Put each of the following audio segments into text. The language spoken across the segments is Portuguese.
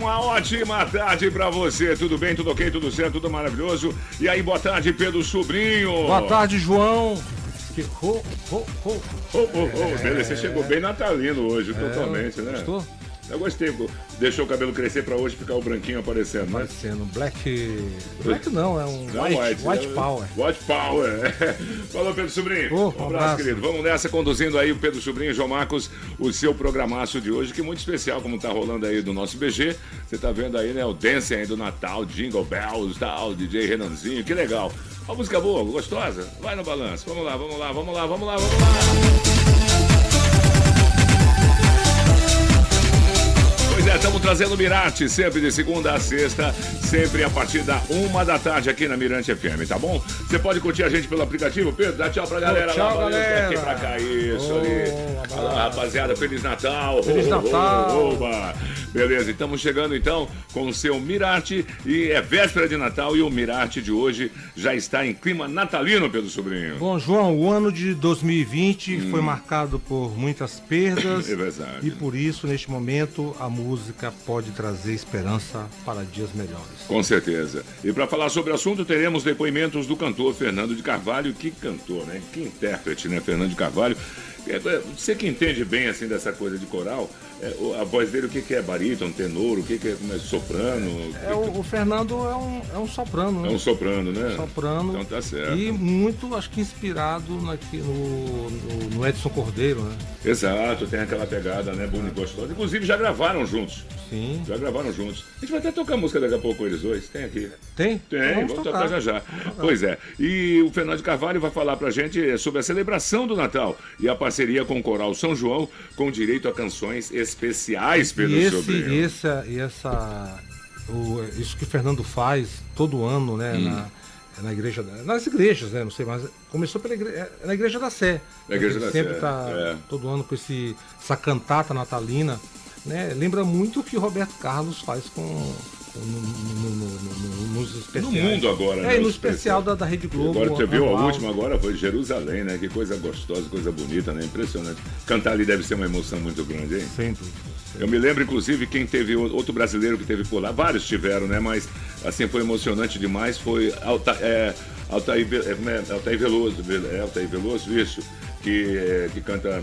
Uma ótima tarde pra você. Tudo bem, tudo ok, tudo certo, tudo maravilhoso. E aí, boa tarde, Pedro Sobrinho. Boa tarde, João. Que... Ho, ho, ho. Oh, oh, oh. Beleza, você chegou bem natalino hoje, é, totalmente, né? Gostou? Eu gostei, deixou o cabelo crescer pra hoje ficar o branquinho aparecendo, né? Aparecendo, black. Black não, é um não, white, white, white é, power. White power. Falou, Pedro Sobrinho. Oh, um, abraço, abraço, querido. Vamos nessa, conduzindo aí o Pedro Sobrinho, João Marcos, o seu programaço de hoje, que é muito especial, como tá rolando aí do nosso BG. Você tá vendo aí, né? O dance aí do Natal, Jingle Bells, tal, DJ Renanzinho, que legal. Uma música boa, gostosa. Vai no balanço. Vamos lá, vamos lá, vamos lá, vamos lá, vamos lá. É, estamos trazendo Mirante, sempre de segunda a sexta, sempre a partir da uma da tarde aqui na Mirante FM, tá bom? Você pode curtir a gente pelo aplicativo, Pedro, dá tchau pra galera oh, tchau, lá, galera. aqui pra cá, isso oh, ali. Fala, rapaziada, Feliz Natal. Feliz oh, Natal. Oba. Beleza, estamos chegando então com o seu Mirarte e é véspera de Natal e o Mirarte de hoje já está em clima natalino, Pedro Sobrinho. Bom, João, o ano de 2020 hum. foi marcado por muitas perdas é verdade. e por isso, neste momento, a música música pode trazer esperança para dias melhores. Com certeza. E para falar sobre o assunto, teremos depoimentos do cantor Fernando de Carvalho, que cantor, né? Que intérprete, né? Fernando de Carvalho. É, é, você que entende bem assim dessa coisa de coral, a voz dele, o que, que é barítono, tenor, o que, que é, é soprano? É, o, o, Fernando é um, é um soprano, né? É um soprano, né? Soprano. Então tá certo. E muito, acho que inspirado naqui, no, no, no Edson Cordeiro, né? Exato, tem aquela pegada, né? Bonita e gostosa. Inclusive já gravaram juntos. Sim. Já gravaram juntos. A gente vai até tocar música daqui a pouco com eles dois. Tem aqui. Tem? Tem, então vamos, vamos tocar. tocar já já. Pois é. E o Fernando Carvalho vai falar pra gente sobre a celebração do Natal e a parceria com o Coral São João, com direito a canções especiais pelo e esse, E essa, e essa o, isso que o Fernando faz todo ano, né? Hum. Na, na igreja, nas igrejas, né? Não sei, mas começou pela igreja, é, na igreja da Sé. Na igreja da sempre Sé. tá é. todo ano com esse, essa cantata natalina, né? Lembra muito o que Roberto Carlos faz com no, no, no, nos especiais. No mundo agora, né? É, no especial da, da Rede Globo. Agora você viu a última agora foi Jerusalém, né? Que coisa gostosa, coisa bonita, né? Impressionante. Cantar ali deve ser uma emoção muito grande, hein? Sem dúvida. Eu me lembro, inclusive, quem teve outro brasileiro que teve por lá, vários tiveram, né? Mas assim foi emocionante demais. Foi Alta, é, Altair, é, Altair Veloso, é, Altair Veloso, isso, que, é, que canta é,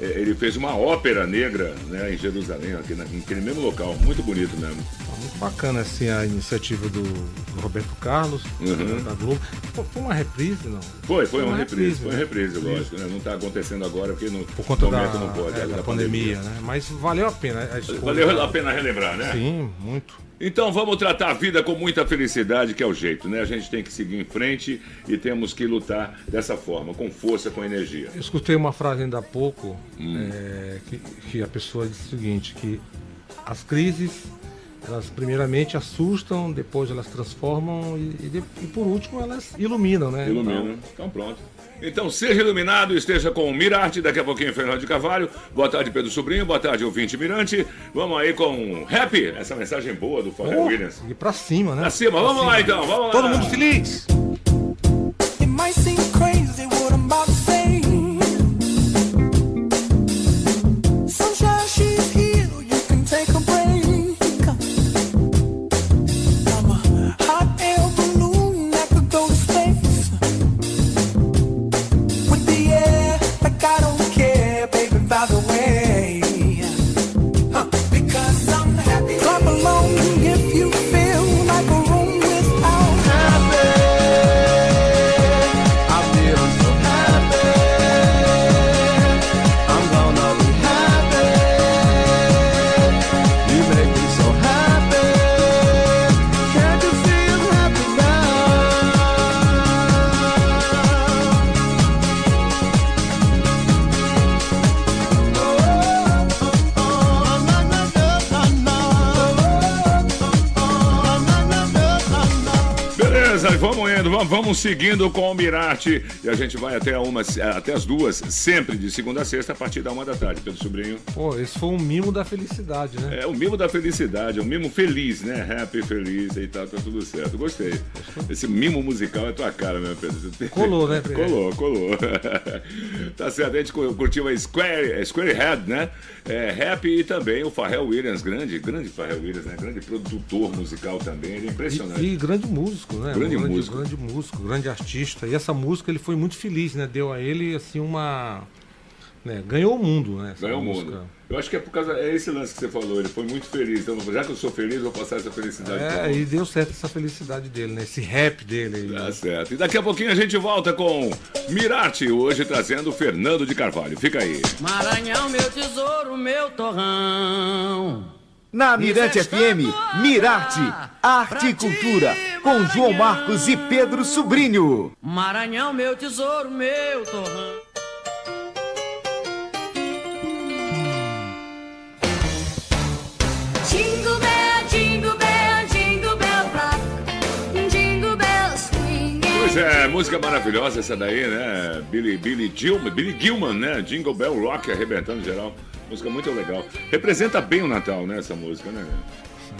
ele fez uma ópera negra né, em Jerusalém, aqui naquele mesmo local, muito bonito mesmo. Muito bacana assim, a iniciativa do, do Roberto Carlos, uhum. da Globo. Foi uma reprise, não? Foi, foi, foi uma, uma, reprise, reprise foi uma reprise, né? lógico. Né? Não está acontecendo agora porque no Por conta momento da, não pode. É, da, da pandemia, pandemia, né? Mas valeu a pena. A escolha, valeu a pena relembrar, né? Sim, muito. Então vamos tratar a vida com muita felicidade, que é o jeito, né? A gente tem que seguir em frente e temos que lutar dessa forma, com força, com energia. Eu escutei uma frase ainda há pouco hum. é, que, que, a pessoa disse o seguinte, que as crises, elas primeiramente assustam, depois elas transformam e, e, e por último elas iluminam, né? Iluminam. Então, então pronto. Então seja iluminado, esteja com o Mirarte, daqui a pouquinho Fernando de Carvalho. Boa tarde, Pedro Sobrinho, boa tarde, ouvinte Mirante. Vamos aí com Happy, essa mensagem boa do Pharrell oh, Williams. E pra cima, né? Pra cima, pra vamos cima. lá então, vamos lá. Todo mundo feliz! Vamos, seguindo com o Mirarte. E a gente vai até, uma, até as duas, sempre de segunda a sexta, a partir da uma da tarde, Pedro Sobrinho. Pô, esse foi um mimo da felicidade, né? É, o mimo da felicidade, um mimo feliz, né? Happy, feliz e tal, tá tudo certo. Gostei. Esse mimo musical é tua cara, meu Pedro. Colou, né? colou, colou. tá certo, a gente curtiu a Square, Square Head, né? É, Happy e também o Pharrell Williams, grande, grande Pharrell Williams, né? Grande produtor musical também, ele é impressionante. E, e grande músico, né? Grande, grande músico. Grande músico, grande artista. E essa música ele foi muito feliz, né? Deu a ele, assim, uma... Né? Ganhou o mundo, né? Ganhou o mundo. Eu acho que é por causa. É esse lance que você falou, ele foi muito feliz. Então, já que eu sou feliz, vou passar essa felicidade. É, e deu certo essa felicidade dele, né? Esse rap dele aí. Tá né? certo. E daqui a pouquinho a gente volta com Mirarte, hoje trazendo Fernando de Carvalho. Fica aí. Maranhão, meu tesouro, meu torrão. Na Mirante FM, Mirarte, Arte e Cultura, com João Marcos e Pedro Sobrinho. Maranhão, meu tesouro, meu torrão. Jingle bell, jingle bell, jingle bell rock, jingle bells swing. Pois é, música maravilhosa essa daí, né? Billy, Billy Gilman, Billy Gilman, né? Jingle Bell Rock arrebentando geral. Música muito legal. Representa bem o Natal, né? Essa música, né?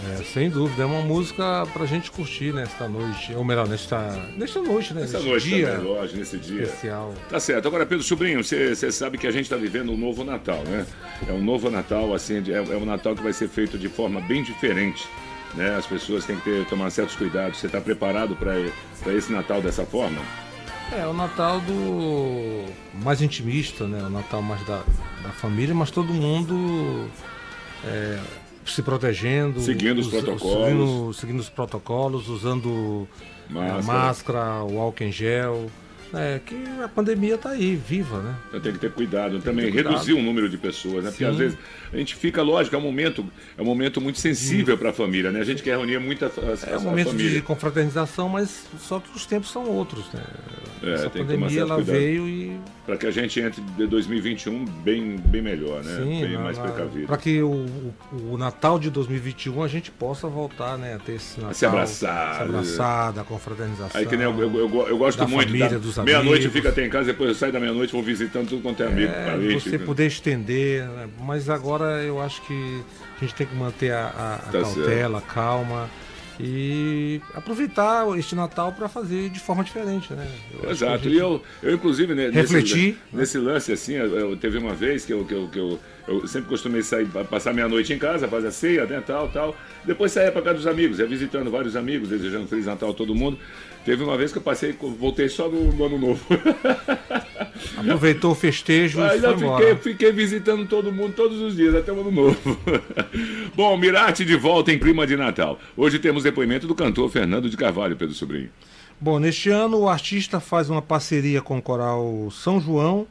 É, sem dúvida, é uma música pra gente curtir nesta noite, ou melhor, nesta, nesta noite, né? Nessa noite dia também, lógico, nesse dia. especial. Tá certo. Agora, Pedro Sobrinho, você sabe que a gente está vivendo um novo Natal, né? É um novo Natal, assim, é, é um Natal que vai ser feito de forma bem diferente. Né? As pessoas têm que ter, tomar certos cuidados. Você está preparado para esse Natal dessa forma? É, o Natal do mais intimista, né? O Natal mais da, da família, mas todo mundo é, se protegendo. Seguindo os protocolos. Seguindo, seguindo os protocolos, usando é, Máscara. máscara, o álcool em gel. É, que a pandemia tá aí, viva, né? Então tem que ter cuidado também, ter cuidado. reduzir o número de pessoas, né? Porque Sim. às vezes a gente fica, lógico, é um momento, é um momento muito sensível para a família, né? A gente quer reunir muita a, É um momento família. de confraternização, mas só que os tempos são outros, né? É, Essa tem que tomar pandemia certo ela cuidado. veio e Para que a gente entre de 2021 bem, bem melhor, né? Sim, bem mais precavido. para que o, o, o Natal de 2021 a gente possa voltar, né, a ter esse Natal, se abraçar, se abraçar, da confraternização. Aí que nem eu, eu, eu, eu gosto da muito família, da dos meia-noite amigos. fica até em casa, depois eu saio da meia-noite vou visitando tudo quanto é amigo, é, parente. você poder estender, né, mas agora eu acho que a gente tem que manter a, a- a Tá cautela, a calma e aproveitar este Natal para fazer de forma diferente, né? Eu Exato, gente- e eu, eu inclusive né, Refletir, nesse, nesse lance assim, eu, eu- teve uma vez que eu, que eu, que eu, eu sempre costumei sair, passar meia noite em casa, fazer a ceia, né, tal, tal, depois saía para casa dos amigos, ia visitando vários amigos, desejando Feliz Natal a todo mundo. Teve uma vez que eu passei, voltei só no, no ano novo. aproveitou o festejo e Ainda foi embora. fiquei, fiquei visitando todo mundo todos os dias, até o ano novo. Bom, Mirate de volta em clima de Natal. Hoje temos depoimento do cantor Fernando de Carvalho, Pedro Sobrinho. Bom, neste ano o artista faz uma parceria com o coral São João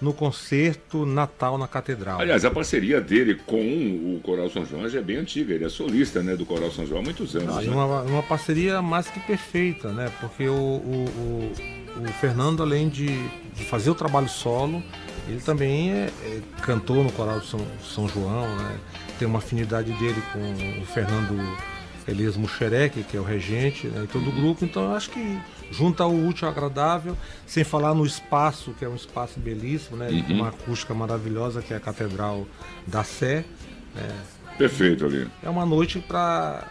no concerto Natal na Catedral. Aliás, a parceria dele com o Coral São João já é bem antiga. Ele é solista né, do Coral São João há muitos anos. Né? uma, uma parceria mais que perfeita, né? Porque o, o, o, o Fernando, além de, de fazer o trabalho solo, ele também é, é cantor no coral de São, São João, né? Tem uma afinidade dele com o Fernando Elias Muxerec, que é o regente, né? e todo o grupo. Então eu acho que junta o útil ao agradável, sem falar no espaço, que é um espaço belíssimo, né? Com uma acústica maravilhosa, que é a Catedral da Sé. né? Perfeito ali. É uma noite para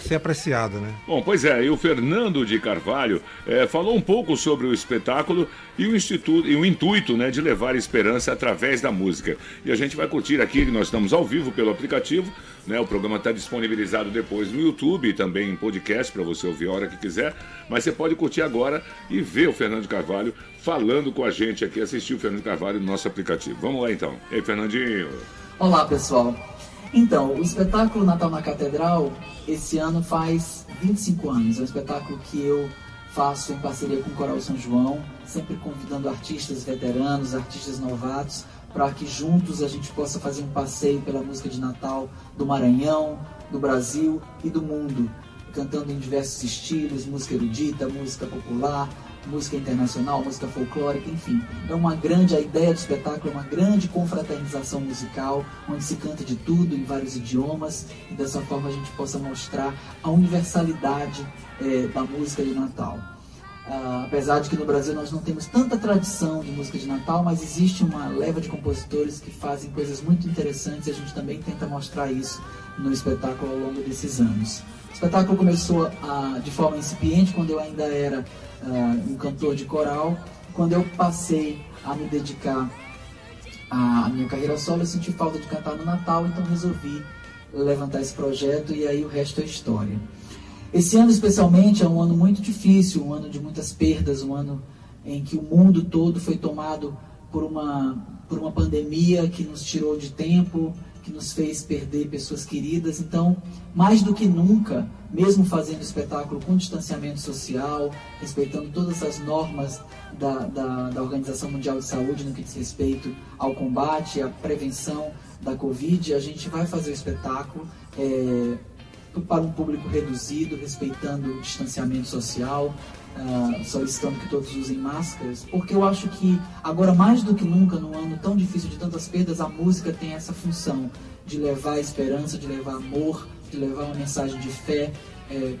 ser apreciada, né? Bom, pois é, e o Fernando de Carvalho eh, falou um pouco sobre o espetáculo e o, instituto, e o intuito né, de levar esperança através da música. E a gente vai curtir aqui, nós estamos ao vivo pelo aplicativo, né, o programa está disponibilizado depois no YouTube e também em podcast para você ouvir a hora que quiser, mas você pode curtir agora e ver o Fernando de Carvalho falando com a gente aqui, assistir o Fernando de Carvalho no nosso aplicativo. Vamos lá então. E aí, Fernandinho? Olá, pessoal. Então, o espetáculo Natal na Catedral, esse ano faz 25 anos. É um espetáculo que eu faço em parceria com o Coral São João, sempre convidando artistas veteranos, artistas novatos, para que juntos a gente possa fazer um passeio pela música de Natal do Maranhão, do Brasil e do mundo, cantando em diversos estilos, música erudita, música popular, música internacional, música folclórica, enfim. É uma grande, a ideia do espetáculo é uma grande confraternização musical, onde se canta de tudo em vários idiomas e dessa forma a gente possa mostrar a universalidade é, da música de Natal. Uh, apesar de que no Brasil nós não temos tanta tradição de música de Natal, mas existe uma leva de compositores que fazem coisas muito interessantes e a gente também tenta mostrar isso no espetáculo ao longo desses anos. O espetáculo começou uh, de forma incipiente quando eu ainda era uh, um cantor de coral. Quando eu passei a me dedicar à minha carreira solo, eu senti falta de cantar no Natal, então resolvi levantar esse projeto e aí o resto é história. Esse ano, especialmente, é um ano muito difícil, um ano de muitas perdas, um ano em que o mundo todo foi tomado por uma, por uma pandemia que nos tirou de tempo, que nos fez perder pessoas queridas. Então, mais do que nunca, mesmo fazendo espetáculo com distanciamento social, respeitando todas as normas da, da, da Organização Mundial de Saúde no que diz respeito ao combate, à prevenção da Covid, a gente vai fazer o espetáculo. É, para um público reduzido, respeitando o distanciamento social, uh, solicitando que todos usem máscaras, porque eu acho que agora mais do que nunca, num ano tão difícil de tantas perdas, a música tem essa função de levar esperança, de levar amor, de levar uma mensagem de fé é,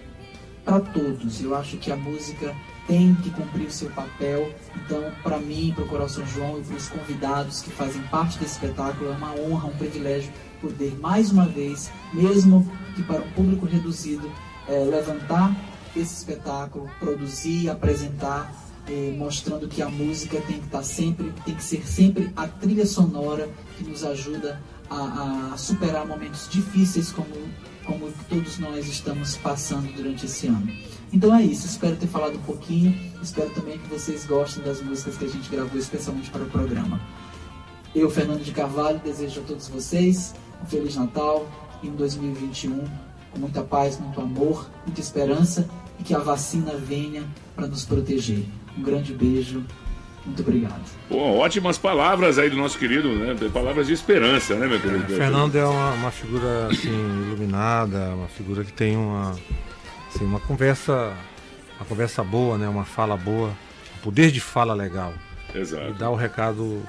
para todos. Eu acho que a música tem que cumprir o seu papel. Então, para mim, para o Coral São João e para os convidados que fazem parte desse espetáculo, é uma honra, um privilégio poder mais uma vez, mesmo que para um público reduzido, é, levantar esse espetáculo, produzir, apresentar, é, mostrando que a música tem que estar sempre, tem que ser sempre a trilha sonora que nos ajuda a, a superar momentos difíceis como como todos nós estamos passando durante esse ano. Então é isso, espero ter falado um pouquinho, espero também que vocês gostem das músicas que a gente gravou especialmente para o programa. Eu, Fernando de Carvalho, desejo a todos vocês um Feliz Natal e um 2021 com muita paz, muito amor, muita esperança e que a vacina venha para nos proteger. Um grande beijo. Muito obrigado. Bom, ótimas palavras aí do nosso querido, né? Palavras de esperança, né, meu querido? É, Fernando é uma, uma, figura assim, iluminada, uma figura que tem uma, assim, uma conversa, uma conversa boa, né? Uma fala boa, um poder de fala legal. Exato. E dá o recado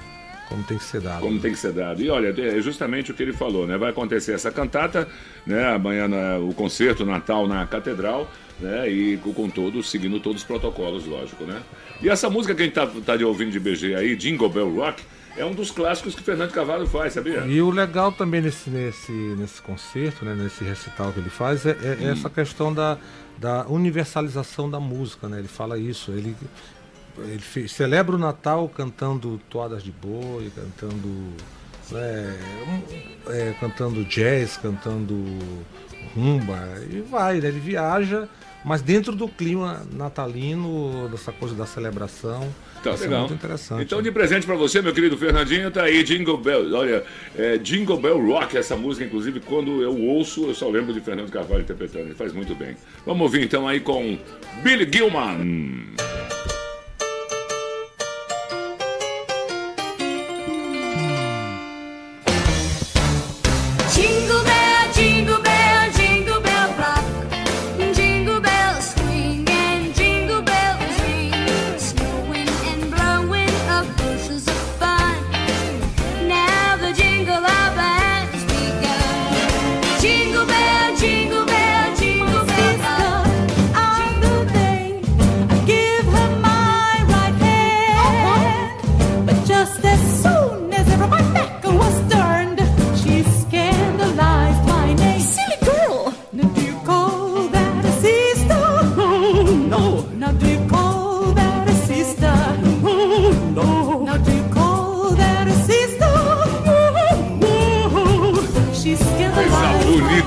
como tem que ser dado. Como tem que ser dado. E olha, é justamente o que ele falou, né? Vai acontecer essa cantata, né? Amanhã o concerto Natal na Catedral, né? E com todos, seguindo todos os protocolos, lógico, né? E essa música que a gente tá, tá de ouvindo de BG aí, Jingle Bell Rock, é um dos clássicos que Fernando Cavallo faz, sabia? E o legal também nesse, nesse, nesse concerto, né, nesse recital que ele faz, é, é hum. essa questão da, da universalização da música, né? Ele fala isso, ele ele fez, celebra o Natal cantando toadas de boi, cantando é, é, cantando jazz, cantando rumba e vai, né? ele viaja, mas dentro do clima natalino, dessa coisa da celebração. Tá legal. É muito interessante. Então, de presente para você, meu querido Fernandinho, tá aí Jingle Bell. Olha, é, Jingle Bell Rock, essa música, inclusive, quando eu ouço, eu só lembro de Fernando Carvalho interpretando. Ele faz muito bem. Vamos ouvir então aí com Billy Gilman.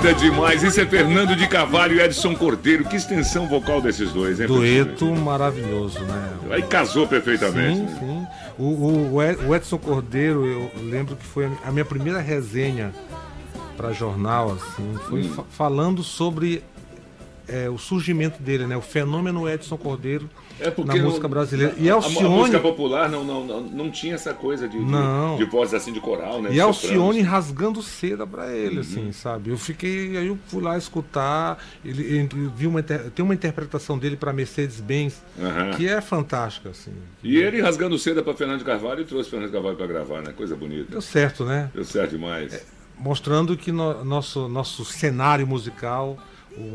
Bonita demais. Isso é Fernando de Cavalho e Edson Cordeiro. Que extensão vocal desses dois, hein? Dueto maravilhoso, né? Aí casou perfeitamente. Sim, sim. O, o, o Edson Cordeiro, eu lembro que foi a minha primeira resenha para jornal, assim, foi hum. fa falando sobre é, o surgimento dele, né? O fenômeno Edson Cordeiro É porque na não- música brasileira. E a, a Alcione, música popular não, não, não, não tinha essa coisa de, de, Não. de voz assim de coral, né? e de Alcione sopranos. rasgando seda pra ele, Uhum. assim, sabe? Eu fiquei, aí eu fui lá escutar, ele, ele viu uma, tem uma interpretação dele pra Mercedes-Benz Aham. que é fantástica, assim. E ele rasgando seda para Fernando de Carvalho e trouxe Fernando de Carvalho para gravar, né? Coisa bonita. Deu certo, né? Deu certo demais. mostrando que no- nosso, nosso cenário musical,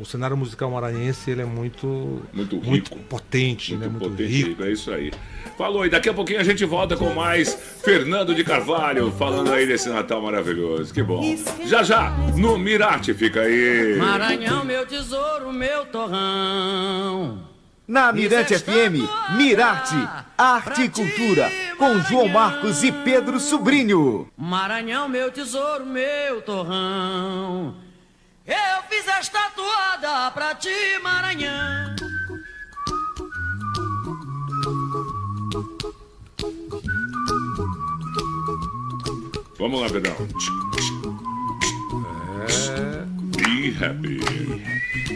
o cenário musical maranhense, ele é muito, Muito rico. potente, né? Muito muito potente, rico. é isso aí. Falou, e daqui a pouquinho a gente volta com mais Fernando de Carvalho, falando aí desse Natal maravilhoso. Que bom. Já já, no Mirate, fica aí. Maranhão, meu tesouro, meu torrão. Na Mirante FM, Mirarte, Arte e Cultura, com João Marcos e Pedro Sobrinho. Maranhão, meu tesouro, meu torrão. Eu fiz esta toada pra ti, Maranhão. Vamos lá, Pedrão. É. Be happy.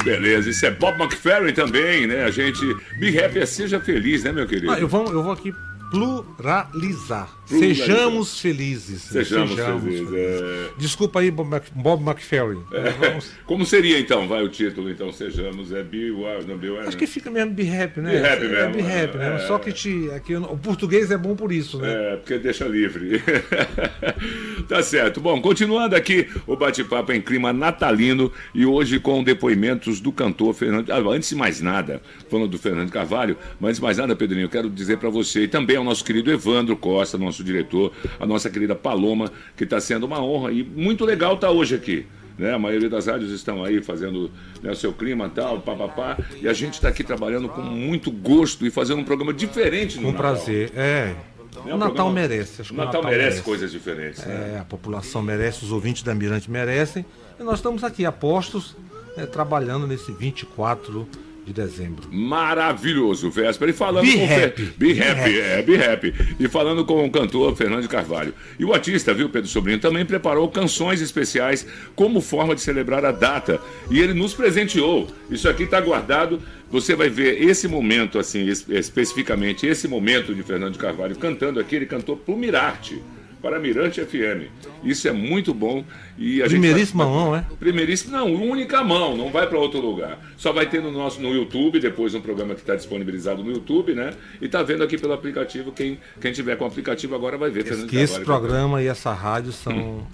Beleza, isso é Bob McFerrin também, né? A gente. Be happy é seja feliz, né, meu querido? Ah, eu, vou, eu vou aqui pluralizar. Pluralizar. Sejamos felizes. né? Sejamos, felizes. é. Desculpa aí, Bob, Mc- Bob McFerrin. Vamos- Como seria então, vai o título? Então, sejamos, é Be Wild, não Be. Acho que fica mesmo be happy, né? Be happy é, mesmo, be happy, né? é. Só que te, aqui, o português é bom por isso, né? É, porque deixa livre. tá certo. Bom, continuando aqui o bate-papo em clima natalino e hoje com depoimentos do cantor Fernando. Ah, antes de mais nada, falando do Fernando Carvalho, mas antes de mais nada, Pedrinho, eu quero dizer para você e também ao nosso querido Evandro Costa, nosso diretor, a nossa querida Paloma, que está sendo uma honra e muito legal estar hoje aqui. Né? A maioria das rádios estão aí fazendo né, o seu clima e tal, papapá, e a gente está aqui trabalhando com muito gosto e fazendo um programa diferente no Com Natal. prazer. É. É O um Natal programa- merece. Acho O que Natal, merece, coisas diferentes. né? É, a população merece, os ouvintes da Mirante merecem. E nós estamos aqui, apostos, né, trabalhando nesse 24 de dezembro. Maravilhoso, véspera. E falando Be com happy. Be, Be happy, happy. é, be happy. E falando com o cantor Fernando Carvalho. E o artista, viu, Pedro Sobrinho, também preparou canções especiais como forma de celebrar a data. E ele nos presenteou. Isso aqui está guardado. Você vai ver esse momento, assim, es- especificamente, esse momento de Fernando Carvalho cantando aqui. Ele cantou pro Mirarte. Para Mirante FM. Isso é muito bom. E Primeiríssima vai- mão, é? Primeiríssimo, não, única mão, não vai para outro lugar. Só vai ter no nosso no YouTube, depois um programa que está disponibilizado no YouTube, né? E tá vendo aqui pelo aplicativo. Quem, quem tiver com o aplicativo agora vai ver. Fernando Que esse programa e essa rádio são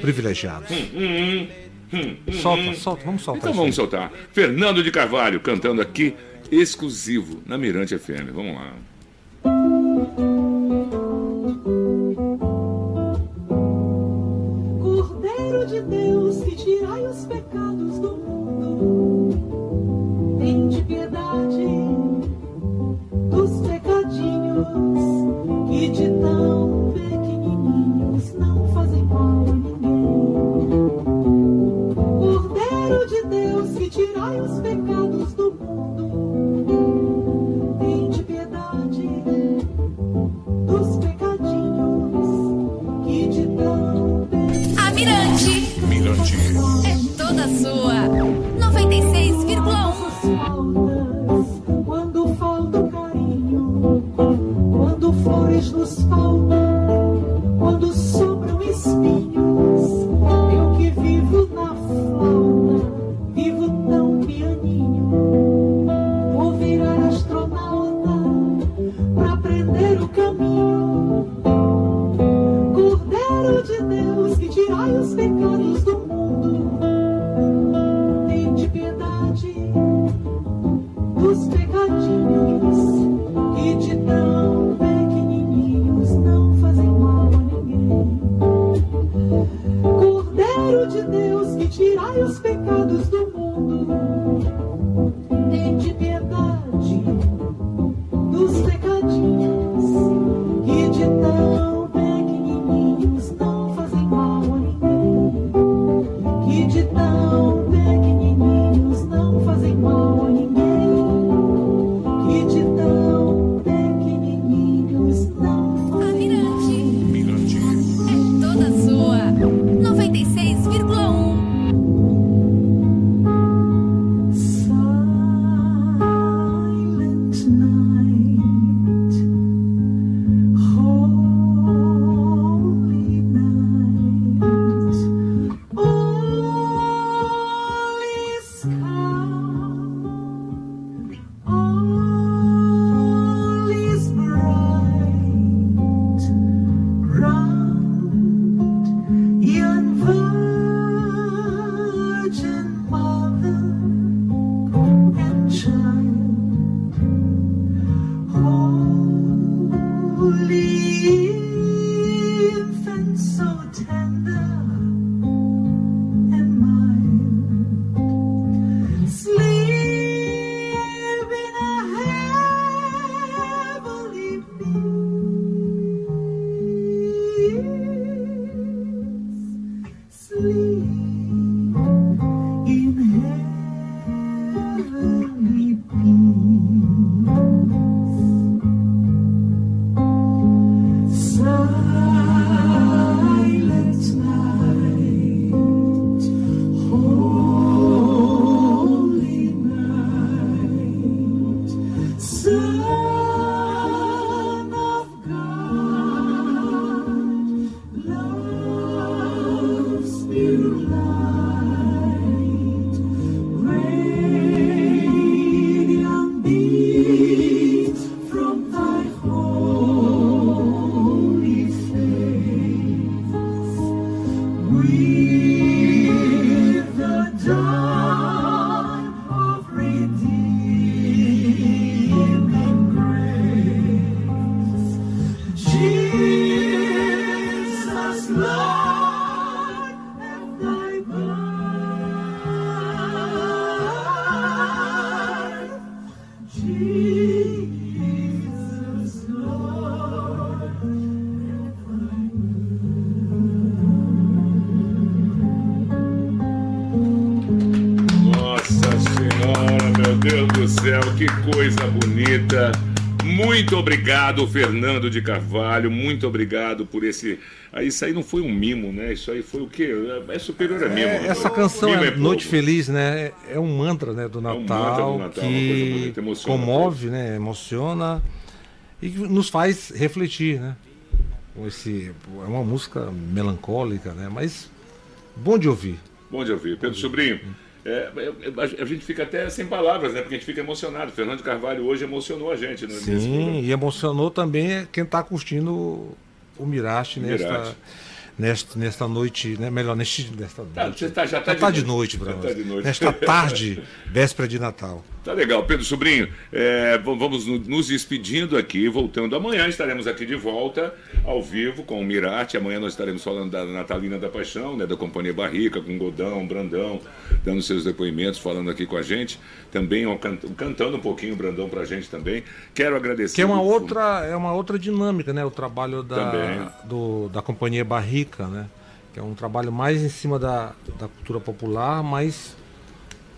privilegiados. Solta, solta, vamos soltar Então vamos soltar. Fernando de Carvalho cantando aqui, exclusivo, na Mirante FM. Vamos lá. Tirai os pecados do mundo, que tirai os pecados do obrigado, Fernando de Carvalho. Muito obrigado por esse. Ah, isso aí não foi um mimo, né? Isso aí foi o quê? É superior a mimo. É, essa canção é, é Noite Feliz, né? É um mantra, né, do Natal, é um mantra do Natal que bonita, comove, né? Emociona e nos faz refletir, né? Esse, é uma música melancólica, né? Mas bom de ouvir. Bom de ouvir. Pedro Sobrinho. É, a gente fica até sem palavras, né? Porque a gente fica emocionado. Fernando Carvalho hoje emocionou a gente. Né, Sim, e emocionou também quem está curtindo o Mirache nesta, nesta, nesta noite, né? melhor, neste, nesta tá, noite. Tá, já está de, tá de, noite, para tá Nesta tarde, véspera de Natal. Tá legal, Pedro Sobrinho. É, vamos nos despedindo aqui, voltando amanhã. Estaremos aqui de volta ao vivo com o Mirate. Amanhã nós estaremos falando da Natalina da Paixão, né, da Companhia Barrica, com Godão, Brandão, dando seus depoimentos, falando aqui com a gente. Também cantando um pouquinho o Brandão para a gente também. Quero agradecer. Que é uma outra, é uma outra dinâmica, né? O trabalho da, do, da Companhia Barrica, né? Que é um trabalho mais em cima da, da cultura popular, mas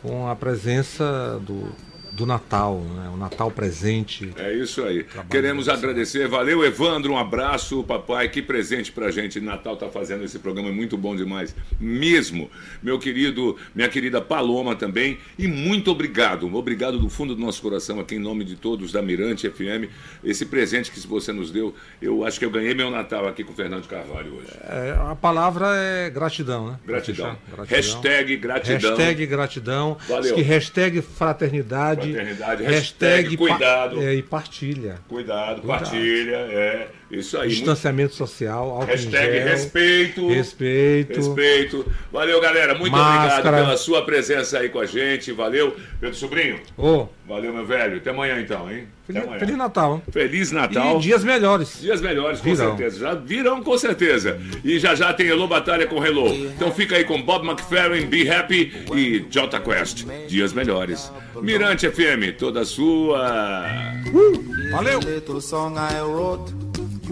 com a presença do, do Natal, né? o Natal presente. É isso aí. Queremos agradecer. Valeu, Evandro. Um abraço, papai. Que presente pra gente. Natal tá fazendo esse programa é muito bom demais. Mesmo. Meu querido, minha querida Paloma também. E muito obrigado. Obrigado do fundo do nosso coração, aqui em nome de todos da Mirante FM. Esse presente que você nos deu, eu acho que eu ganhei meu Natal aqui com o Fernando Carvalho hoje. É, a palavra é gratidão, né? Gratidão. gratidão. Hashtag gratidão. Hashtag gratidão. Valeu. Que hashtag fraternidade fraternidade. Hashtag, hashtag cuidado. É, e partilha. Cuidado, cuidado, partilha. É. Isso aí. Distanciamento muito... social. Hashtag gel, respeito. Respeito. Respeito. Valeu, galera. Muito Máscara. obrigado pela sua presença aí com a gente. Valeu. Pedro Sobrinho. Oh. Valeu, meu velho. Até amanhã, então, hein? Feliz, Feliz Natal. Hein? Feliz Natal. E dias melhores. Dias melhores, com virão. certeza. Já virão, com certeza. E já já tem Hello Batalha com Hello. Então fica aí com Bob McFerrin, Be Happy e Jota Quest. Dias melhores. Mirante FM, toda sua. Uh, valeu.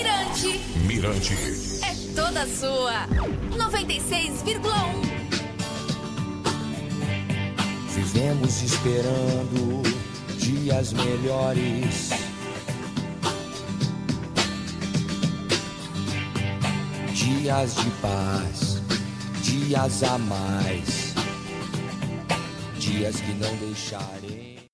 Mirante. Mirante. É toda sua. 96,1. Vivemos esperando dias melhores. Dias de paz, dias a mais, dias que não deixarei.